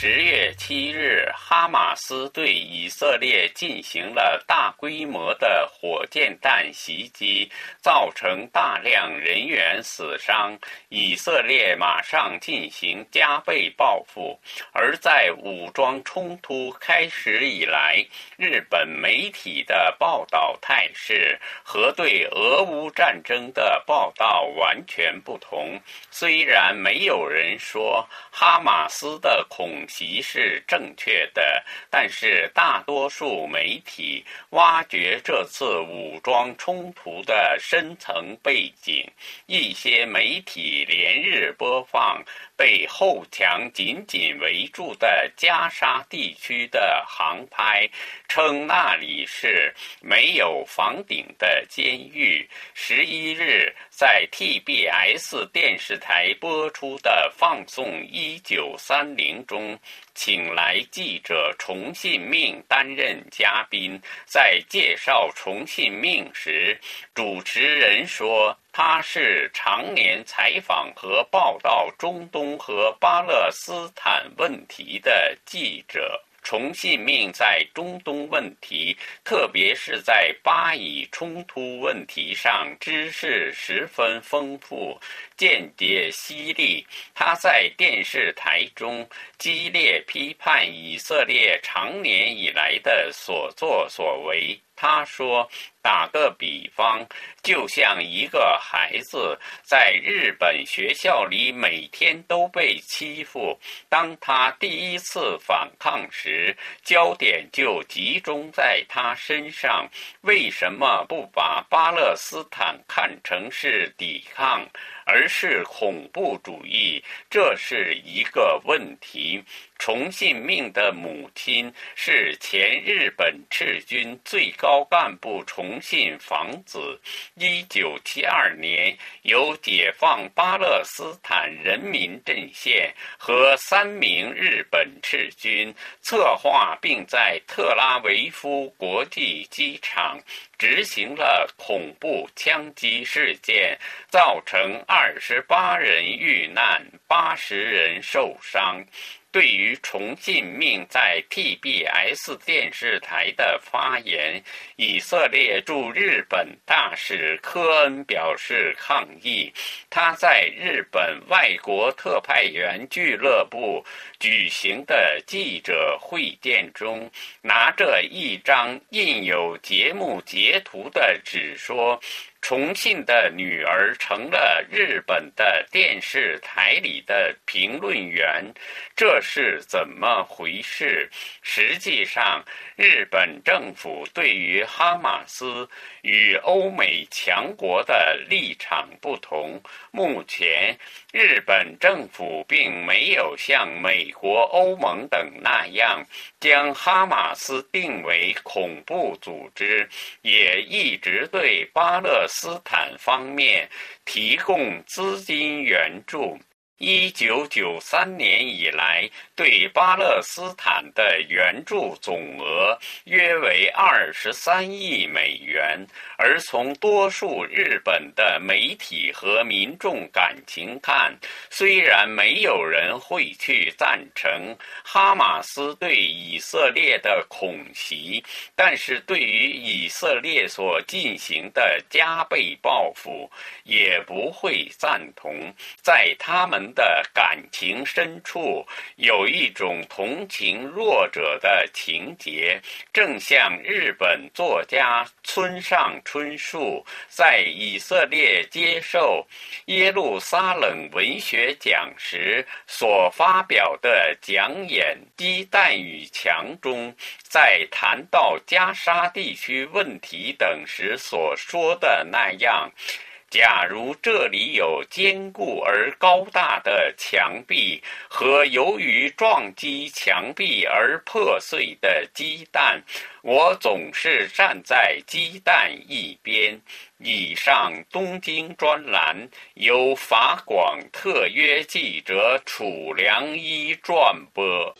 十月七日，哈马斯对以色列进行了大规模的火箭弹袭击，造成大量人员死伤。以色列马上进行加倍报复。而在武装冲突开始以来，日本媒体的报道态势和对俄乌战争的报道完全不同。虽然没有人说哈马斯的恐。恐袭是正确的，但是大多数媒体挖掘这次武装冲突的深层背景，一些媒体连日播放被后墙紧紧围住的加沙地区的航拍，称那里是没有房顶的监狱。十一日在 TBS 电视台播出的放送一九三零中。请来记者重信命担任嘉宾，在介绍重信命时，主持人说他是常年采访和报道中东和巴勒斯坦问题的记者。重信命在中东问题，特别是在巴以冲突问题上，知识十分丰富，见解犀利。他在电视台中激烈批判以色列常年以来的所作所为。他说：“打个比方，就像一个孩子在日本学校里每天都被欺负，当他第一次反抗时，焦点就集中在他身上。为什么不把巴勒斯坦看成是抵抗？”而是恐怖主义，这是一个问题。重信命的母亲是前日本赤军最高干部重信房子。一九七二年，由解放巴勒斯坦人民阵线和三名日本赤军策划，并在特拉维夫国际机场。执行了恐怖枪击事件，造成二十八人遇难，八十人受伤。对于重信命在 TBS 电视台的发言，以色列驻日本大使科恩表示抗议。他在日本外国特派员俱乐部举行的记者会见中，拿着一张印有节目截图的纸说。重庆的女儿成了日本的电视台里的评论员，这是怎么回事？实际上，日本政府对于哈马斯与欧美强国的立场不同。目前，日本政府并没有像美国、欧盟等那样将哈马斯定为恐怖组织，也一直对巴勒。斯坦方面提供资金援助。一九九三年以来，对巴勒斯坦的援助总额约为二十三亿美元。而从多数日本的媒体和民众感情看，虽然没有人会去赞成哈马斯对以色列的恐袭，但是对于以色列所进行的加倍报复，也不会赞同。在他们。的感情深处有一种同情弱者的情节，正像日本作家村上春树在以色列接受耶路撒冷文学奖时所发表的讲演《鸡蛋与墙》中，在谈到加沙地区问题等时所说的那样。假如这里有坚固而高大的墙壁和由于撞击墙壁而破碎的鸡蛋，我总是站在鸡蛋一边。以上东京专栏由法广特约记者楚良一转播。